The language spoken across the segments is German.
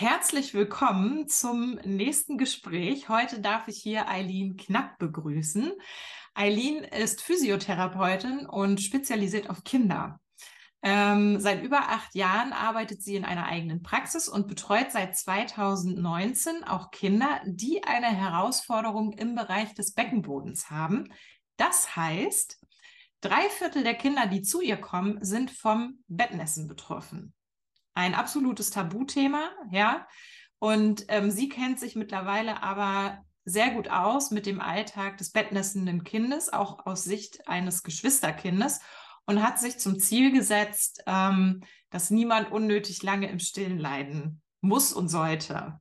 Herzlich willkommen zum nächsten Gespräch. Heute darf ich hier Eileen Knapp begrüßen. Eileen ist Physiotherapeutin und spezialisiert auf Kinder. Ähm, seit über acht Jahren arbeitet sie in einer eigenen Praxis und betreut seit 2019 auch Kinder, die eine Herausforderung im Bereich des Beckenbodens haben. Das heißt, drei Viertel der Kinder, die zu ihr kommen, sind vom Bettnässen betroffen ein absolutes Tabuthema, ja. Und ähm, sie kennt sich mittlerweile aber sehr gut aus mit dem Alltag des bettnässenden Kindes, auch aus Sicht eines Geschwisterkindes und hat sich zum Ziel gesetzt, ähm, dass niemand unnötig lange im Stillen leiden muss und sollte.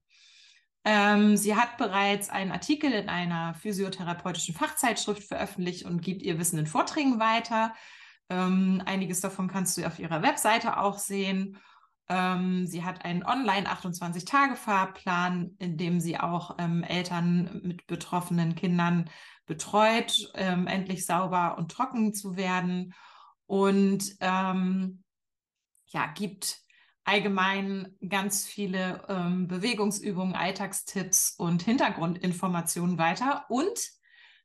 Ähm, sie hat bereits einen Artikel in einer physiotherapeutischen Fachzeitschrift veröffentlicht und gibt ihr Wissen in Vorträgen weiter. Ähm, einiges davon kannst du auf ihrer Webseite auch sehen. Ähm, sie hat einen online 28-Tage-Fahrplan, in dem sie auch ähm, Eltern mit betroffenen Kindern betreut, ähm, endlich sauber und trocken zu werden. Und ähm, ja, gibt allgemein ganz viele ähm, Bewegungsübungen, Alltagstipps und Hintergrundinformationen weiter und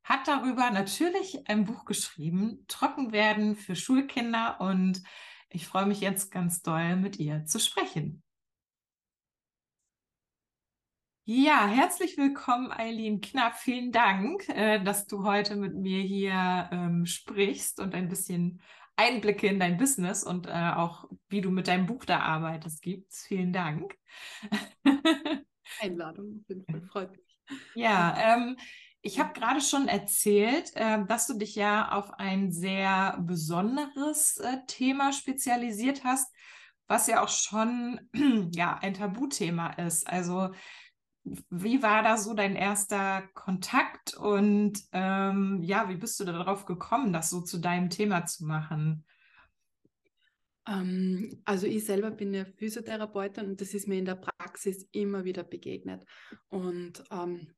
hat darüber natürlich ein Buch geschrieben, Trocken werden für Schulkinder und ich freue mich jetzt ganz doll, mit ihr zu sprechen. Ja, herzlich willkommen, Eileen Knapp. Vielen Dank, äh, dass du heute mit mir hier ähm, sprichst und ein bisschen Einblicke in dein Business und äh, auch wie du mit deinem Buch da arbeitest gibst. Vielen Dank. Einladung, freut mich. Ja, ähm, ich habe gerade schon erzählt, äh, dass du dich ja auf ein sehr besonderes äh, Thema spezialisiert hast, was ja auch schon ja ein Tabuthema ist. Also wie war da so dein erster Kontakt und ähm, ja, wie bist du darauf gekommen, das so zu deinem Thema zu machen? Ähm, also ich selber bin ja Physiotherapeutin und das ist mir in der Praxis immer wieder begegnet. Und ähm,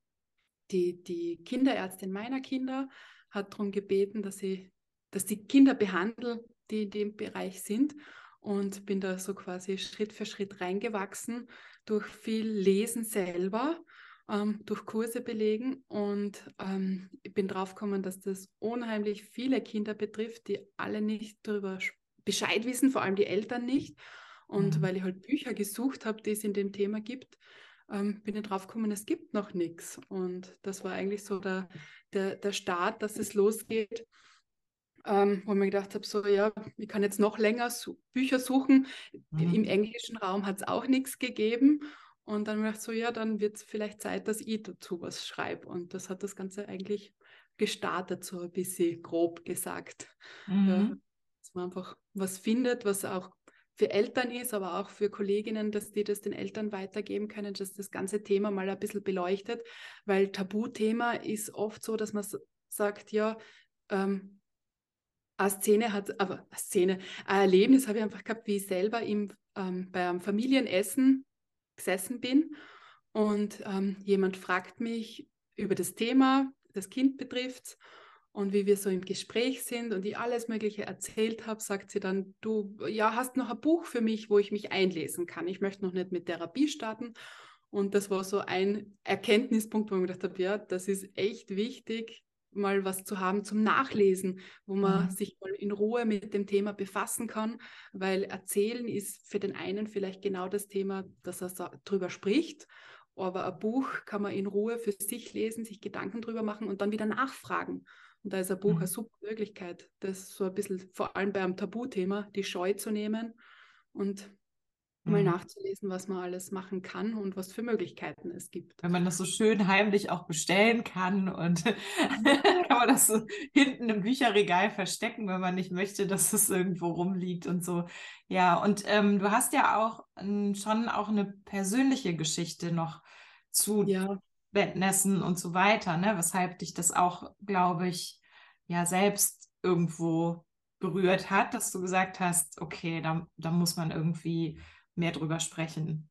die, die Kinderärztin meiner Kinder hat darum gebeten, dass ich, dass die Kinder behandle, die in dem Bereich sind. Und bin da so quasi Schritt für Schritt reingewachsen durch viel Lesen selber, ähm, durch Kurse belegen. Und ähm, ich bin draufgekommen, dass das unheimlich viele Kinder betrifft, die alle nicht darüber Bescheid wissen, vor allem die Eltern nicht. Und mhm. weil ich halt Bücher gesucht habe, die es in dem Thema gibt, ähm, bin ich drauf gekommen, es gibt noch nichts. Und das war eigentlich so der, der, der Start, dass es losgeht. Ähm, wo ich mir gedacht habe, so ja, ich kann jetzt noch länger su Bücher suchen. Mhm. Im englischen Raum hat es auch nichts gegeben. Und dann habe ich gedacht, so ja, dann wird es vielleicht Zeit, dass ich dazu was schreibe. Und das hat das Ganze eigentlich gestartet, so ein bisschen grob gesagt. Mhm. Ja, dass man einfach was findet, was auch für Eltern ist, aber auch für Kolleginnen, dass die das den Eltern weitergeben können, dass das ganze Thema mal ein bisschen beleuchtet, weil Tabuthema ist oft so, dass man sagt, ja, ähm, eine Szene hat, aber eine Szene, ein Erlebnis habe ich einfach gehabt, wie ich selber im, ähm, bei einem Familienessen gesessen bin und ähm, jemand fragt mich über das Thema, das Kind betrifft und wie wir so im Gespräch sind und ich alles Mögliche erzählt habe, sagt sie dann, du, ja, hast noch ein Buch für mich, wo ich mich einlesen kann. Ich möchte noch nicht mit Therapie starten. Und das war so ein Erkenntnispunkt, wo ich mir gedacht habe, ja, das ist echt wichtig, mal was zu haben zum Nachlesen, wo man mhm. sich mal in Ruhe mit dem Thema befassen kann, weil erzählen ist für den einen vielleicht genau das Thema, dass er drüber spricht. Aber ein Buch kann man in Ruhe für sich lesen, sich Gedanken drüber machen und dann wieder nachfragen. Und da ist ein Buch mhm. eine super Möglichkeit, das so ein bisschen, vor allem beim Tabuthema, die Scheu zu nehmen und mhm. mal nachzulesen, was man alles machen kann und was für Möglichkeiten es gibt. Wenn man das so schön heimlich auch bestellen kann und kann man das so hinten im Bücherregal verstecken, wenn man nicht möchte, dass es irgendwo rumliegt und so. Ja, und ähm, du hast ja auch ähm, schon auch eine persönliche Geschichte noch zu ja. Bettnässen und so weiter, ne? Weshalb dich das auch, glaube ich, ja selbst irgendwo berührt hat, dass du gesagt hast, okay, da, da muss man irgendwie mehr drüber sprechen.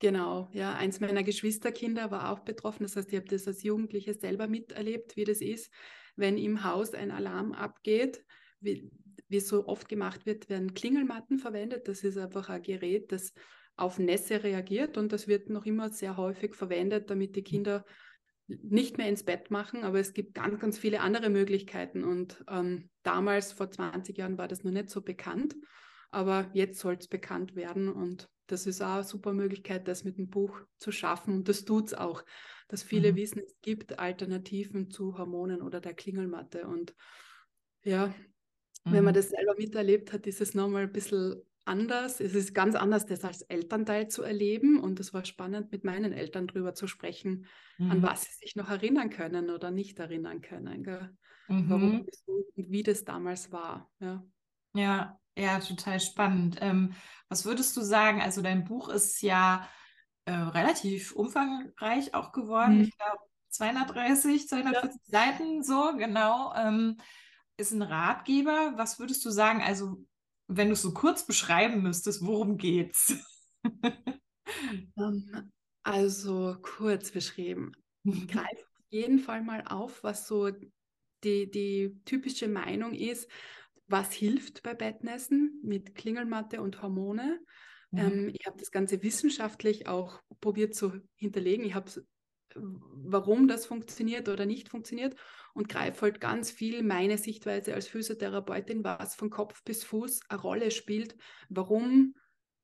Genau, ja, eins meiner Geschwisterkinder war auch betroffen. Das heißt, ich habe das als Jugendliche selber miterlebt, wie das ist, wenn im Haus ein Alarm abgeht. Wie, wie so oft gemacht wird, werden Klingelmatten verwendet. Das ist einfach ein Gerät, das auf Nässe reagiert und das wird noch immer sehr häufig verwendet, damit die Kinder nicht mehr ins Bett machen, aber es gibt ganz, ganz viele andere Möglichkeiten und ähm, damals, vor 20 Jahren, war das noch nicht so bekannt, aber jetzt soll es bekannt werden und das ist auch eine super Möglichkeit, das mit dem Buch zu schaffen und das tut es auch, dass viele mhm. wissen, es gibt Alternativen zu Hormonen oder der Klingelmatte und ja, mhm. wenn man mhm. das selber miterlebt hat, ist es nochmal ein bisschen anders. Es ist ganz anders, das als Elternteil zu erleben. Und es war spannend, mit meinen Eltern darüber zu sprechen, mhm. an was sie sich noch erinnern können oder nicht erinnern können. Mhm. Warum und wie das damals war. Ja, ja, ja total spannend. Ähm, was würdest du sagen? Also, dein Buch ist ja äh, relativ umfangreich auch geworden. Mhm. Ich glaube, 230, 240 ja. Seiten, so genau. Ähm, ist ein Ratgeber. Was würdest du sagen? Also, wenn du es so kurz beschreiben müsstest, worum geht's? ähm, also kurz beschrieben. Greif auf jeden Fall mal auf, was so die, die typische Meinung ist, was hilft bei Bettnässen mit Klingelmatte und Hormone. Mhm. Ähm, ich habe das Ganze wissenschaftlich auch probiert zu hinterlegen. Ich habe warum das funktioniert oder nicht funktioniert und greife halt ganz viel meine Sichtweise als Physiotherapeutin, was von Kopf bis Fuß eine Rolle spielt, warum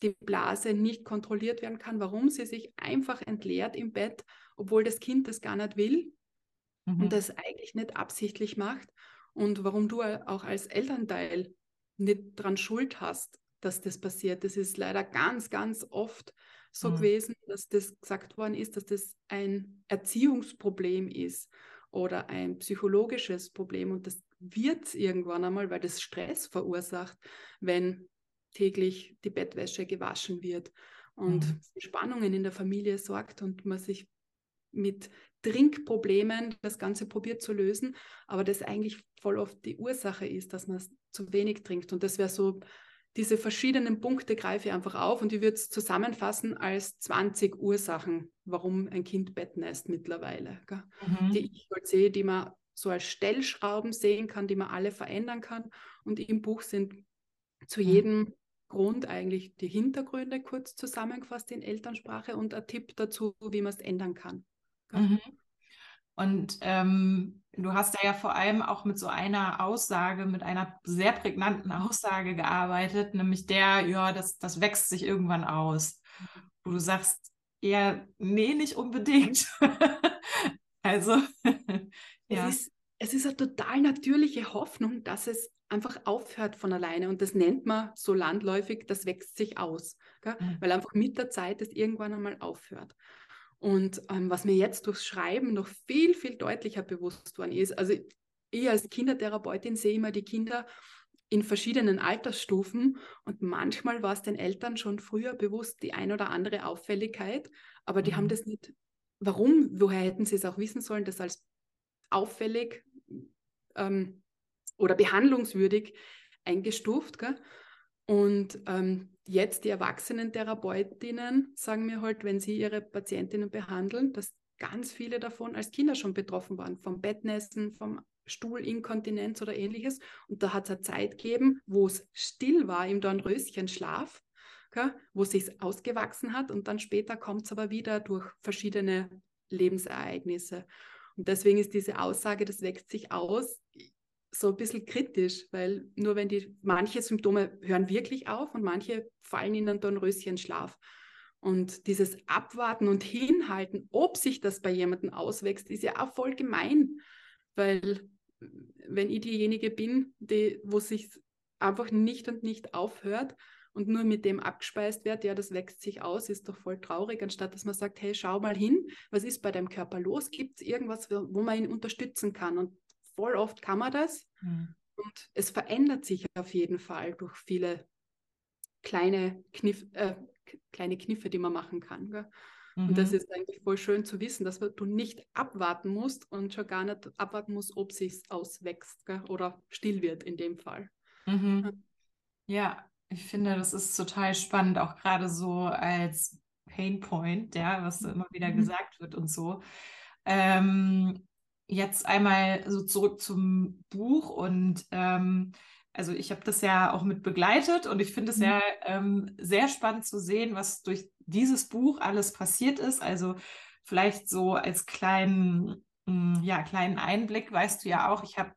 die Blase nicht kontrolliert werden kann, warum sie sich einfach entleert im Bett, obwohl das Kind das gar nicht will mhm. und das eigentlich nicht absichtlich macht und warum du auch als Elternteil nicht dran schuld hast, dass das passiert. Das ist leider ganz, ganz oft so mhm. gewesen, dass das gesagt worden ist, dass das ein Erziehungsproblem ist oder ein psychologisches Problem. Und das wird es irgendwann einmal, weil das Stress verursacht, wenn täglich die Bettwäsche gewaschen wird und mhm. Spannungen in der Familie sorgt und man sich mit Trinkproblemen das Ganze probiert zu lösen, aber das eigentlich voll oft die Ursache ist, dass man zu wenig trinkt. Und das wäre so diese verschiedenen Punkte greife ich einfach auf und ich würde es zusammenfassen als 20 Ursachen, warum ein Kind bettnässt mittlerweile, mhm. die ich halt sehe, die man so als Stellschrauben sehen kann, die man alle verändern kann. Und im Buch sind zu mhm. jedem Grund eigentlich die Hintergründe kurz zusammengefasst in Elternsprache und ein Tipp dazu, wie man es ändern kann. Mhm. Und ähm, du hast da ja vor allem auch mit so einer Aussage, mit einer sehr prägnanten Aussage gearbeitet, nämlich der, ja, das, das wächst sich irgendwann aus. Wo du sagst, ja, nee, nicht unbedingt. also, ja. Es ist, es ist eine total natürliche Hoffnung, dass es einfach aufhört von alleine. Und das nennt man so landläufig, das wächst sich aus. Mhm. Weil einfach mit der Zeit es irgendwann einmal aufhört. Und ähm, was mir jetzt durchs Schreiben noch viel, viel deutlicher bewusst worden ist, also ich als Kindertherapeutin sehe immer die Kinder in verschiedenen Altersstufen und manchmal war es den Eltern schon früher bewusst die ein oder andere Auffälligkeit, aber die mhm. haben das nicht. Warum? Woher hätten sie es auch wissen sollen, das als auffällig ähm, oder behandlungswürdig eingestuft? Gell? Und ähm, jetzt die Erwachsenen-Therapeutinnen sagen mir halt, wenn sie ihre Patientinnen behandeln, dass ganz viele davon als Kinder schon betroffen waren, vom Bettnässen, vom Stuhlinkontinenz oder ähnliches. Und da hat es eine Zeit gegeben, wo es still war im Dornröschenschlaf, okay, wo es sich ausgewachsen hat und dann später kommt es aber wieder durch verschiedene Lebensereignisse. Und deswegen ist diese Aussage, das wächst sich aus, so ein bisschen kritisch, weil nur wenn die, manche Symptome hören wirklich auf und manche fallen in einen Dornröschenschlaf. Und dieses Abwarten und Hinhalten, ob sich das bei jemandem auswächst, ist ja auch voll gemein, weil wenn ich diejenige bin, die, wo sich einfach nicht und nicht aufhört und nur mit dem abgespeist wird, ja, das wächst sich aus, ist doch voll traurig, anstatt dass man sagt, hey, schau mal hin, was ist bei deinem Körper los? Gibt es irgendwas, wo man ihn unterstützen kann? Und voll oft kann man das. Mhm. Und es verändert sich auf jeden Fall durch viele kleine, Kniff, äh, kleine Kniffe, die man machen kann. Mhm. Und das mhm. ist eigentlich voll schön zu wissen, dass du nicht abwarten musst und schon gar nicht abwarten musst, ob es auswächst gell? oder still wird in dem Fall. Mhm. Ja, ich finde, das ist total spannend, auch gerade so als Painpoint, ja, was immer wieder mhm. gesagt wird und so. Ähm, jetzt einmal so zurück zum Buch und ähm, also ich habe das ja auch mit begleitet und ich finde es mhm. ja ähm, sehr spannend zu sehen, was durch dieses Buch alles passiert ist. Also vielleicht so als kleinen, mh, hm, ja, kleinen Einblick, weißt du ja auch, ich habe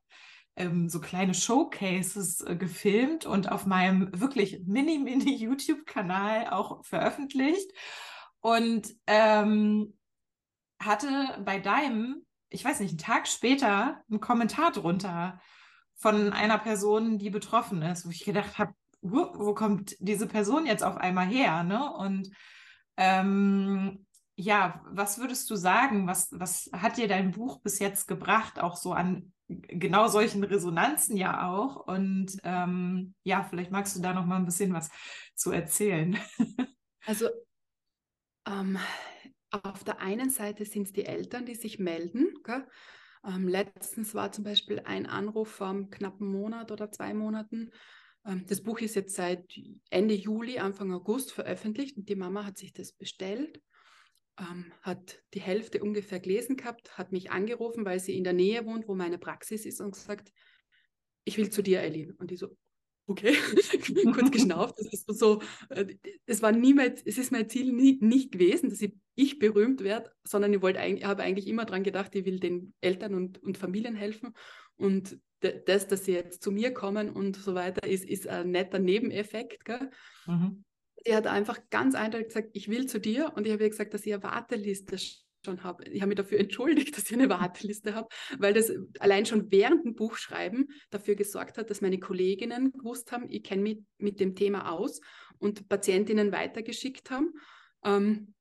ähm, so kleine Showcases äh, gefilmt und auf meinem wirklich mini, mini YouTube-Kanal auch veröffentlicht. Und ähm, hatte bei deinem, ich weiß nicht, einen Tag später einen Kommentar drunter von einer Person, die betroffen ist, wo ich gedacht habe, wo, wo, kommt diese Person jetzt auf einmal her? Ne? Und ähm, ja, was würdest du sagen? Was, was hat dir dein Buch bis jetzt gebracht, auch so an genau solchen Resonanzen ja auch? Und ähm, ja, vielleicht magst du da noch mal ein bisschen was zu erzählen. Also ähm, auf der einen Seite sind es die Eltern, die sich melden. Ähm, letztens war zum Beispiel ein Anruf vor einem knappen Monat oder zwei Monaten. Ähm, das Buch ist jetzt seit Ende Juli, Anfang August veröffentlicht und die Mama hat sich das bestellt, ähm, hat die Hälfte ungefähr gelesen gehabt, hat mich angerufen, weil sie in der Nähe wohnt, wo meine Praxis ist und gesagt, ich will zu dir, Eileen. Und ich so, okay, kurz geschnauft. Das ist so, äh, es war niemals, es ist mein Ziel nie, nicht gewesen, dass ich, ich berühmt werde, sondern ich wollte eigentlich, habe eigentlich immer daran gedacht, ich will den Eltern und, und Familien helfen. Und das, dass sie jetzt zu mir kommen und so weiter, ist, ist ein netter Nebeneffekt. Gell? Mhm. Die hat einfach ganz eindeutig gesagt, ich will zu dir. Und ich habe ihr gesagt, dass ich eine Warteliste schon habe. Ich habe mich dafür entschuldigt, dass ich eine Warteliste habe, weil das allein schon während dem Buchschreiben dafür gesorgt hat, dass meine Kolleginnen gewusst haben, ich kenne mich mit dem Thema aus und Patientinnen weitergeschickt haben. Ähm,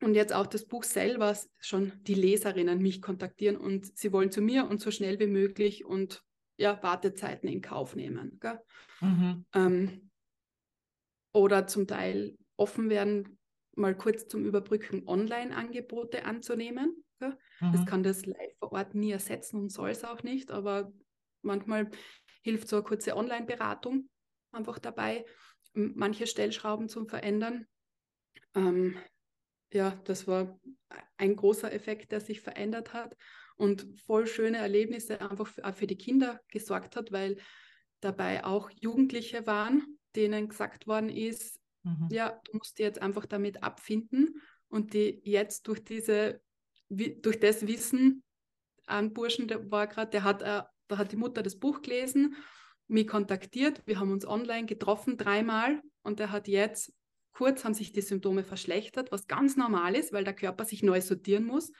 und jetzt auch das Buch selber schon die Leserinnen mich kontaktieren und sie wollen zu mir und so schnell wie möglich und ja, Wartezeiten in Kauf nehmen. Mhm. Ähm, oder zum Teil offen werden, mal kurz zum Überbrücken Online-Angebote anzunehmen. Ja? Mhm. Das kann das live vor Ort nie ersetzen und soll es auch nicht, aber manchmal hilft so eine kurze Online-Beratung einfach dabei, manche Stellschrauben zu verändern. Ähm, ja, das war ein großer Effekt, der sich verändert hat und voll schöne Erlebnisse einfach für, auch für die Kinder gesorgt hat, weil dabei auch Jugendliche waren, denen gesagt worden ist, Mhm. Ja, du musst dich jetzt einfach damit abfinden und die jetzt durch diese, durch das Wissen, ein Burschen, der war gerade, der hat, äh, da hat die Mutter das Buch gelesen, mich kontaktiert, wir haben uns online getroffen dreimal und der hat jetzt, kurz haben sich die Symptome verschlechtert, was ganz normal ist, weil der Körper sich neu sortieren muss.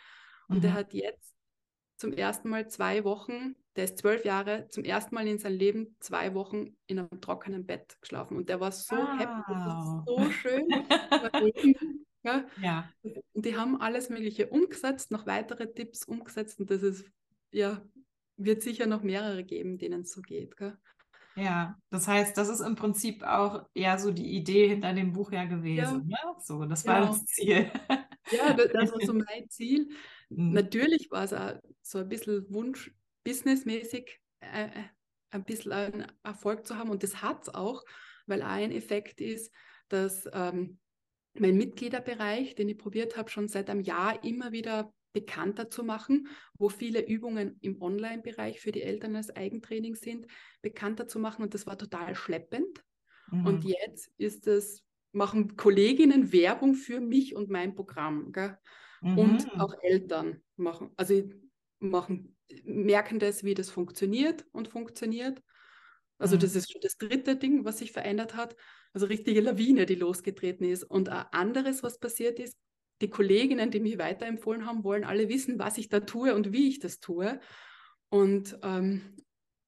Und mhm. der hat jetzt zum ersten Mal zwei Wochen, der ist zwölf Jahre, zum ersten Mal in seinem Leben zwei Wochen in einem trockenen Bett geschlafen. Und der war so wow. happy, das war so schön. ja. ja. Und die haben alles Mögliche umgesetzt, noch weitere Tipps umgesetzt. Und das ist, ja, wird sicher noch mehrere geben, denen es so geht. Gell? Ja, das heißt, das ist im Prinzip auch ja so die Idee hinter dem Buch ja gewesen. Ja. Ne? So, das war genau. das Ziel. Ja, das, das war so mein Ziel. Mhm. Natürlich war es auch so ein bisschen Wunsch, businessmäßig äh, äh, ein bisschen einen Erfolg zu haben. Und das hat es auch, weil ein Effekt ist, dass ähm, mein Mitgliederbereich, den ich probiert habe, schon seit einem Jahr immer wieder bekannter zu machen, wo viele Übungen im Online-Bereich für die Eltern als Eigentraining sind, bekannter zu machen. Und das war total schleppend. Mhm. Und jetzt ist es, machen Kolleginnen Werbung für mich und mein Programm. Mhm. Und auch Eltern machen, also machen, merken das, wie das funktioniert und funktioniert. Also mhm. das ist schon das dritte Ding, was sich verändert hat. Also richtige Lawine, die losgetreten ist. Und ein anderes, was passiert ist, die Kolleginnen, die mich weiterempfohlen haben, wollen alle wissen, was ich da tue und wie ich das tue. Und ähm,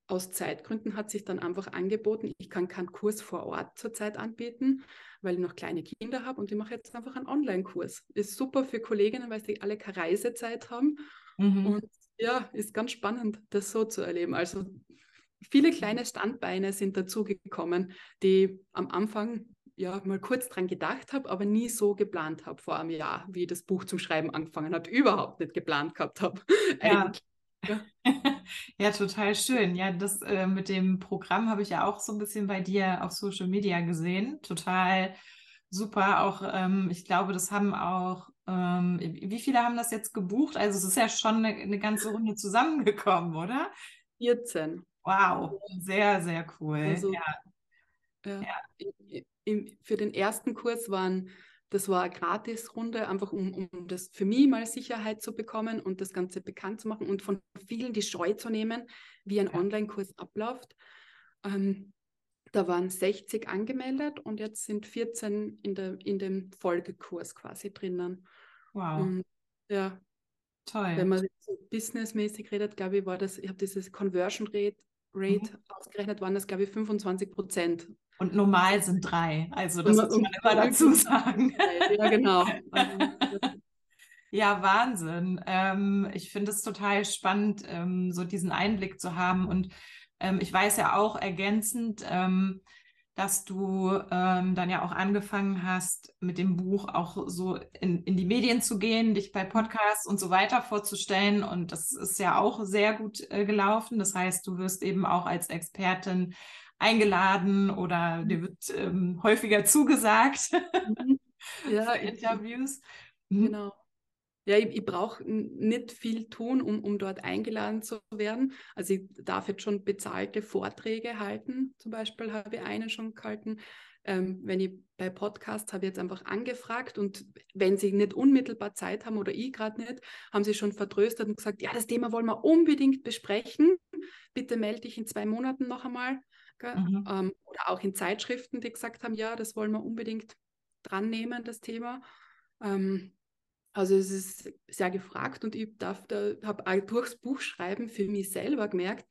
aus Zeitgründen hat sich dann einfach angeboten, ich kann keinen Kurs vor Ort zurzeit anbieten, weil ich noch kleine Kinder habe und ich mache jetzt einfach einen Online-Kurs. Ist super für Kolleginnen, weil sie alle keine Reisezeit haben. Mhm. Und ja, ist ganz spannend, das so zu erleben. Also viele kleine Standbeine sind dazugekommen, die am Anfang ja mal kurz dran gedacht habe, aber nie so geplant habe vor einem Jahr, wie ich das Buch zum Schreiben angefangen habe, überhaupt nicht geplant gehabt habe. Ja. Ja. ja, total schön. Ja, das äh, mit dem Programm habe ich ja auch so ein bisschen bei dir auf Social Media gesehen. Total super. Auch ähm, ich glaube, das haben auch, ähm, wie viele haben das jetzt gebucht? Also es ist ja schon eine, eine ganze Runde zusammengekommen, oder? 14. Wow, sehr, sehr cool. Also, ja. Ja, ja. für den ersten Kurs waren, das war eine Gratisrunde, einfach um, um das für mich mal Sicherheit zu bekommen und das Ganze bekannt zu machen und von vielen die Scheu zu nehmen, wie ein. Online-Kurs abläuft. Ähm, da waren 60 angemeldet und jetzt sind 14 in, der, in dem Folgekurs quasi drinnen. Wow. Und, ja. Toll. Wenn man so businessmäßig redet, glaube ich, war das, ich habe dieses Conversion Rate, Rate mhm. ausgerechnet, waren das, glaube ich, 25 Prozent. Und normal sind drei. Also das und, muss man immer dazu sagen. Ja, genau. ja, Wahnsinn. Ähm, ich finde es total spannend, ähm, so diesen Einblick zu haben. Und ähm, ich weiß ja auch ergänzend, ähm, dass du ähm, dann ja auch angefangen hast, mit dem Buch auch so in, in die Medien zu gehen, dich bei Podcasts und so weiter vorzustellen. Und das ist ja auch sehr gut äh, gelaufen. Das heißt, du wirst eben auch als Expertin eingeladen oder dir wird ähm, häufiger zugesagt mhm. ja, Interviews. Mhm. Genau. Ja, ich, ich brauche nicht viel tun, um, um dort eingeladen zu werden. Also ich darf jetzt schon bezahlte Vorträge halten. Zum Beispiel habe ich einen schon gehalten. Ähm, wenn ich bei Podcasts habe ich jetzt einfach angefragt und wenn sie nicht unmittelbar Zeit haben oder ich gerade nicht, haben sie schon vertröstet und gesagt, ja, das Thema wollen wir unbedingt besprechen. Bitte melde dich in zwei Monaten noch einmal. Mhm. Ähm, oder auch in Zeitschriften, die gesagt haben, ja, das wollen wir unbedingt dran nehmen, das Thema. Ähm, also es ist sehr gefragt und ich darf da, habe auch durchs Buchschreiben für mich selber gemerkt,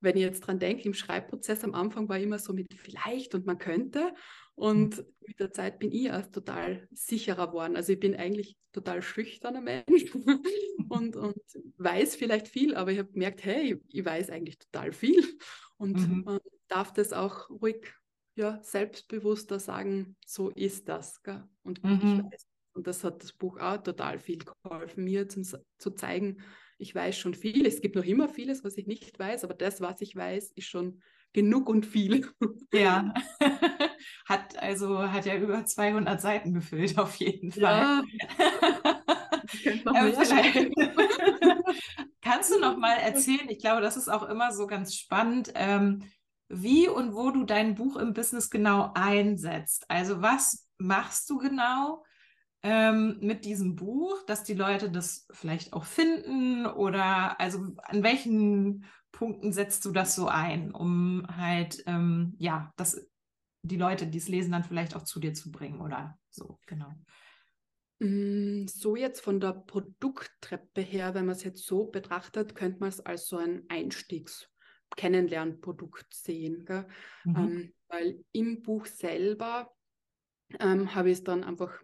wenn ich jetzt dran denke, im Schreibprozess am Anfang war immer so mit vielleicht und man könnte. Und mhm. mit der Zeit bin ich erst total sicherer geworden. Also ich bin eigentlich total schüchterner Mensch und, und weiß vielleicht viel, aber ich habe gemerkt, hey, ich weiß eigentlich total viel und mhm. man darf das auch ruhig ja, selbstbewusster sagen, so ist das. Gell? Und mhm. ich weiß und das hat das Buch auch total viel geholfen, mir zum, zu zeigen, ich weiß schon viel. Es gibt noch immer vieles, was ich nicht weiß, aber das, was ich weiß, ist schon genug und viel. Ja, hat also hat ja über 200 Seiten gefüllt auf jeden Fall. Ja. Kannst du noch mal erzählen? Ich glaube, das ist auch immer so ganz spannend. Ähm, wie und wo du dein Buch im Business genau einsetzt. Also was machst du genau? Ähm, mit diesem Buch, dass die Leute das vielleicht auch finden oder also an welchen Punkten setzt du das so ein, um halt, ähm, ja, dass die Leute, die es lesen, dann vielleicht auch zu dir zu bringen oder so, genau. Mm, so jetzt von der Produkttreppe her, wenn man es jetzt so betrachtet, könnte man es als so ein Einstiegs-Kennenlernprodukt sehen. Mhm. Ähm, weil im Buch selber ähm, habe ich es dann einfach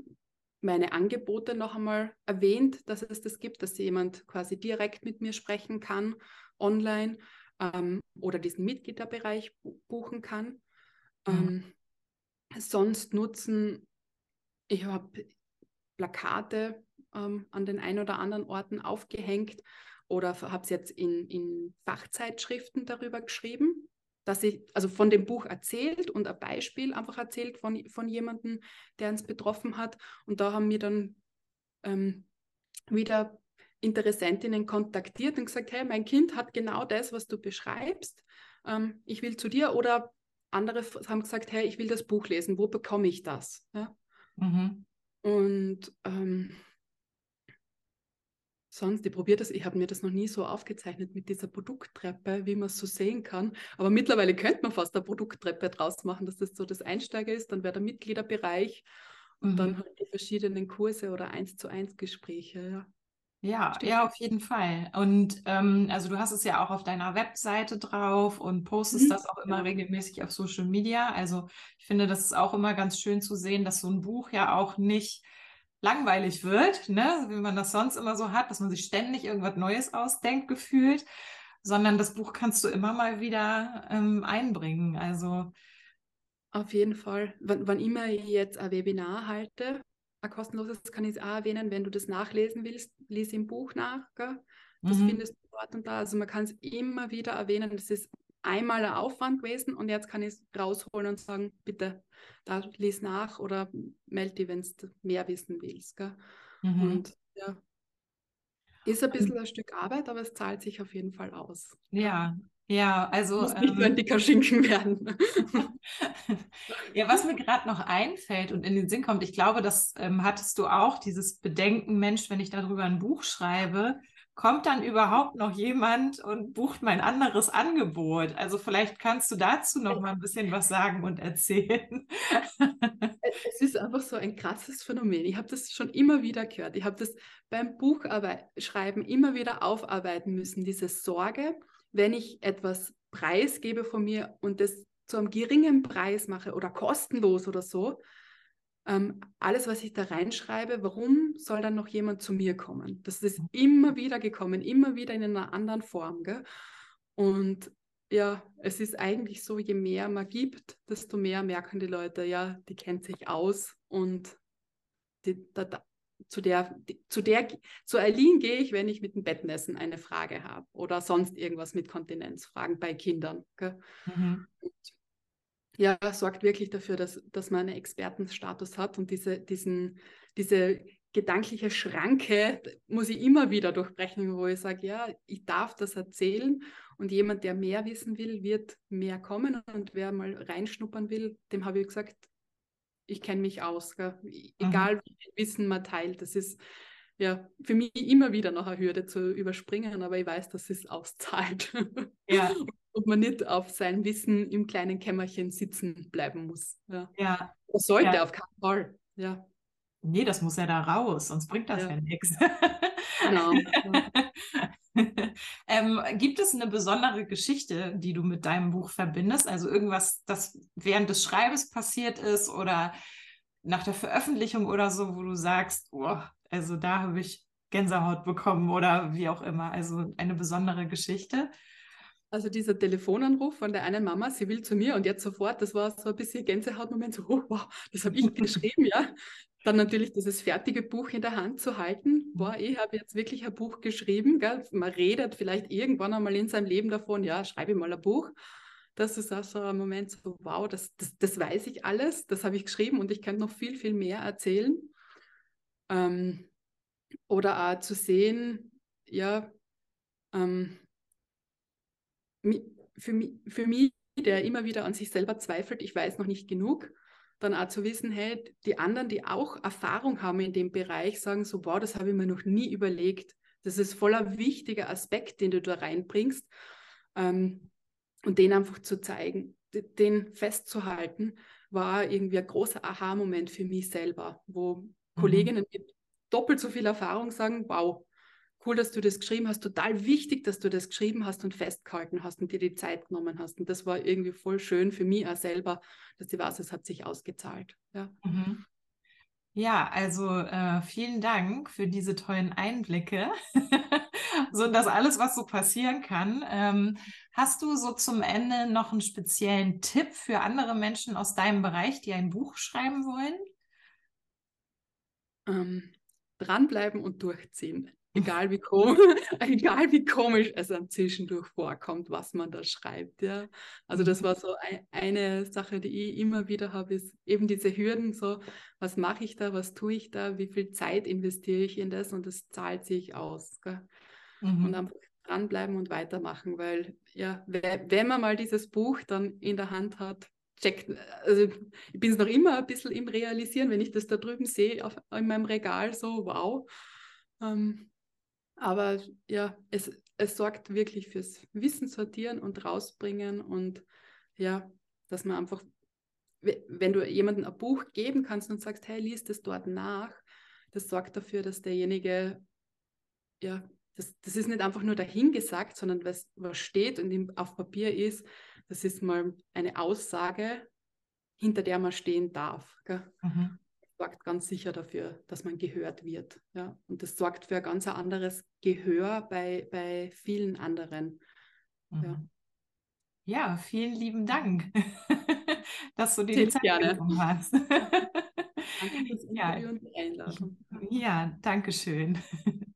meine Angebote noch einmal erwähnt, dass es das gibt, dass jemand quasi direkt mit mir sprechen kann, online ähm, oder diesen Mitgliederbereich buchen kann. Mhm. Ähm, sonst nutzen, ich habe Plakate ähm, an den ein oder anderen Orten aufgehängt oder habe es jetzt in, in Fachzeitschriften darüber geschrieben dass ich, also von dem Buch erzählt und ein Beispiel einfach erzählt von, von jemandem, der uns betroffen hat. Und da haben wir dann ähm, wieder Interessentinnen kontaktiert und gesagt, hey, mein Kind hat genau das, was du beschreibst. Ähm, ich will zu dir. Oder andere haben gesagt, hey, ich will das Buch lesen. Wo bekomme ich das? Ja? Mhm. Und ähm, sonst, ich probiere das, ich habe mir das noch nie so aufgezeichnet mit dieser Produkttreppe, wie man es so sehen kann. Aber mittlerweile könnte man fast eine Produkttreppe draus machen, dass das so das Einsteiger ist, dann wäre der Mitgliederbereich und mhm. dann halt die verschiedenen Kurse oder eins zu eins Gespräche, ja. Ja, ja, auf jeden Fall. Und ähm, also du hast es ja auch auf deiner Webseite drauf und postest mhm. das auch immer ja. regelmäßig auf Social Media. Also ich finde, das ist auch immer ganz schön zu sehen, dass so ein Buch ja auch nicht langweilig wird, ne? wie man das sonst immer so hat, dass man sich ständig irgendwas Neues ausdenkt, gefühlt, sondern das Buch kannst du immer mal wieder ähm, einbringen. Also auf jeden Fall. Wann, wann immer ich jetzt ein Webinar halte, ein kostenloses, kann ich es auch erwähnen, wenn du das nachlesen willst, lies im Buch nach. Gell? Das mhm. findest du dort und da. Also man kann es immer wieder erwähnen. Das ist einmal ein Aufwand gewesen und jetzt kann ich es rausholen und sagen, bitte, da lies nach oder melde dich, wenn du mehr wissen willst. Mhm. Und ja, ist ein bisschen ein Stück Arbeit, aber es zahlt sich auf jeden Fall aus. Ja, Ja, also. Muss nicht ähm, nur ein dicker Schinken werden. ja, was mir gerade noch einfällt und in den Sinn kommt, ich glaube, das ähm, hattest du auch, dieses Bedenken, Mensch, wenn ich darüber ein Buch schreibe, kommt dann überhaupt noch jemand und bucht mein anderes Angebot? Also vielleicht kannst du dazu noch mal ein bisschen was sagen und erzählen. Es ist einfach so ein krasses Phänomen. Ich habe das schon immer wieder gehört. Ich habe das beim Buchschreiben immer wieder aufarbeiten müssen, diese Sorge, wenn ich etwas preisgebe von mir und das zu einem geringen Preis mache oder kostenlos oder so, ähm, alles, was ich da reinschreibe, warum soll dann noch jemand zu mir kommen? Das ist mhm. immer wieder gekommen, immer wieder in einer anderen Form. Gell? Und ja, es ist eigentlich so, je mehr man gibt, desto mehr merken die Leute, ja, die kennt sich aus und die, da, da, zu der, die, zu der, zu Eileen gehe ich, wenn ich mit dem Bettnessen eine Frage habe oder sonst irgendwas mit Kontinenzfragen bei Kindern. Mhm ja, sorgt wirklich dafür, dass, dass man einen Expertenstatus hat und diese, diesen, diese gedankliche Schranke muss ich immer wieder durchbrechen, wo ich sage, ja, ich darf das erzählen und jemand, der mehr wissen will, wird mehr kommen und wer mal reinschnuppern will, dem habe ich gesagt, ich kenne mich aus, gell? egal mhm. wie viel Wissen man teilt, das ist ja für mich immer wieder noch eine Hürde zu überspringen, aber ich weiß, dass es auszahlt. Ja. und man nicht auf sein Wissen im kleinen Kämmerchen sitzen bleiben muss. Ja. ja. Das sollte ja. auf keinen Fall. Ja. Nee, das muss ja da raus, sonst bringt das ja, ja nichts. Genau. ähm, gibt es eine besondere Geschichte, die du mit deinem Buch verbindest? Also irgendwas, das während des Schreibens passiert ist oder nach der Veröffentlichung oder so, wo du sagst, oh, also da habe ich Gänsehaut bekommen oder wie auch immer. Also eine besondere Geschichte. Also dieser Telefonanruf von der einen Mama, sie will zu mir und jetzt sofort, das war so ein bisschen Gänsehautmoment, so, oh, wow, das habe ich geschrieben, ja. Dann natürlich dieses fertige Buch in der Hand zu halten. Boah, ich habe jetzt wirklich ein Buch geschrieben. Gell? Man redet vielleicht irgendwann einmal in seinem Leben davon, ja, schreibe ich mal ein Buch. Das ist auch so ein Moment, so, wow, das, das, das weiß ich alles, das habe ich geschrieben und ich kann noch viel, viel mehr erzählen. Ähm, oder auch zu sehen, ja, ähm, für mich, für mich, der immer wieder an sich selber zweifelt, ich weiß noch nicht genug, dann auch zu wissen, hey, die anderen, die auch Erfahrung haben in dem Bereich, sagen so, wow, das habe ich mir noch nie überlegt. Das ist voller wichtiger Aspekt, den du da reinbringst. Ähm, und den einfach zu zeigen, den festzuhalten, war irgendwie ein großer Aha-Moment für mich selber, wo mhm. Kolleginnen mit doppelt so viel Erfahrung sagen, wow, cool, dass du das geschrieben hast, total wichtig, dass du das geschrieben hast und festgehalten hast und dir die Zeit genommen hast. Und das war irgendwie voll schön für mich auch selber, dass ich weiß, es hat sich ausgezahlt. Ja, mhm. ja also äh, vielen Dank für diese tollen Einblicke. so das alles, was so passieren kann. Ähm, hast du so zum Ende noch einen speziellen Tipp für andere Menschen aus deinem Bereich, die ein Buch schreiben wollen? Ähm, dranbleiben und durchziehen. Egal wie, komisch, egal wie komisch es am Zwischendurch vorkommt, was man da schreibt. Ja. Also das war so ein, eine Sache, die ich immer wieder habe, ist eben diese Hürden, so was mache ich da, was tue ich da, wie viel Zeit investiere ich in das und das zahlt sich aus. Mhm. Und einfach dranbleiben und weitermachen, weil ja, wenn man mal dieses Buch dann in der Hand hat, checkt, also ich bin es noch immer ein bisschen im Realisieren, wenn ich das da drüben sehe auf, in meinem Regal, so wow. Ähm, aber ja, es, es sorgt wirklich fürs Wissen sortieren und rausbringen und ja, dass man einfach, wenn du jemandem ein Buch geben kannst und sagst, hey, liest es dort nach, das sorgt dafür, dass derjenige, ja, das, das ist nicht einfach nur dahingesagt, sondern was, was steht und auf Papier ist, das ist mal eine Aussage, hinter der man stehen darf. Mhm sorgt ganz sicher dafür, dass man gehört wird. Ja? Und das sorgt für ein ganz anderes Gehör bei, bei vielen anderen. Mhm. Ja. ja, vielen lieben Dank, dass du dir die Zeit gerne. genommen hast. danke fürs Interview ja. und die Einladung. Ja, danke schön.